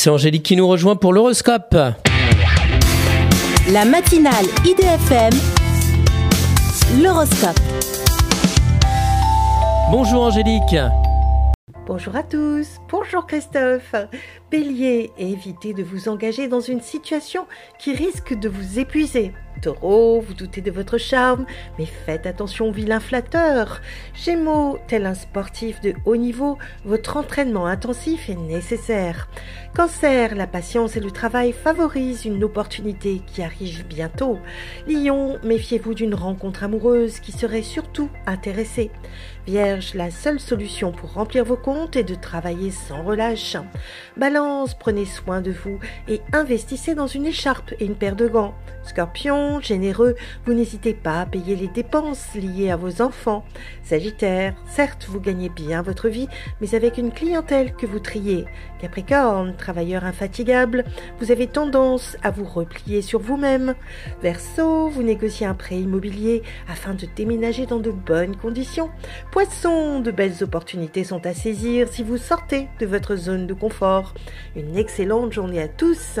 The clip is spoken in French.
C'est Angélique qui nous rejoint pour l'horoscope. La matinale IDFM, l'horoscope. Bonjour Angélique. Bonjour à tous, bonjour Christophe. Bélier, évitez de vous engager dans une situation qui risque de vous épuiser. Taureau, vous doutez de votre charme, mais faites attention vilain flatteur. Gémeaux, tel un sportif de haut niveau, votre entraînement intensif est nécessaire. Cancer, la patience et le travail favorisent une opportunité qui arrive bientôt. Lion, méfiez-vous d'une rencontre amoureuse qui serait surtout intéressée. Vierge, la seule solution pour remplir vos comptes est de travailler sans relâche. Balance, prenez soin de vous et investissez dans une écharpe et une paire de gants. Scorpion, généreux, vous n'hésitez pas à payer les dépenses liées à vos enfants. Sagittaire, certes, vous gagnez bien votre vie, mais avec une clientèle que vous triez. Capricorne, travailleur infatigable, vous avez tendance à vous replier sur vous-même. Verseau, vous négociez un prêt immobilier afin de déménager dans de bonnes conditions. Poisson, de belles opportunités sont à saisir si vous sortez de votre zone de confort. Une excellente journée à tous.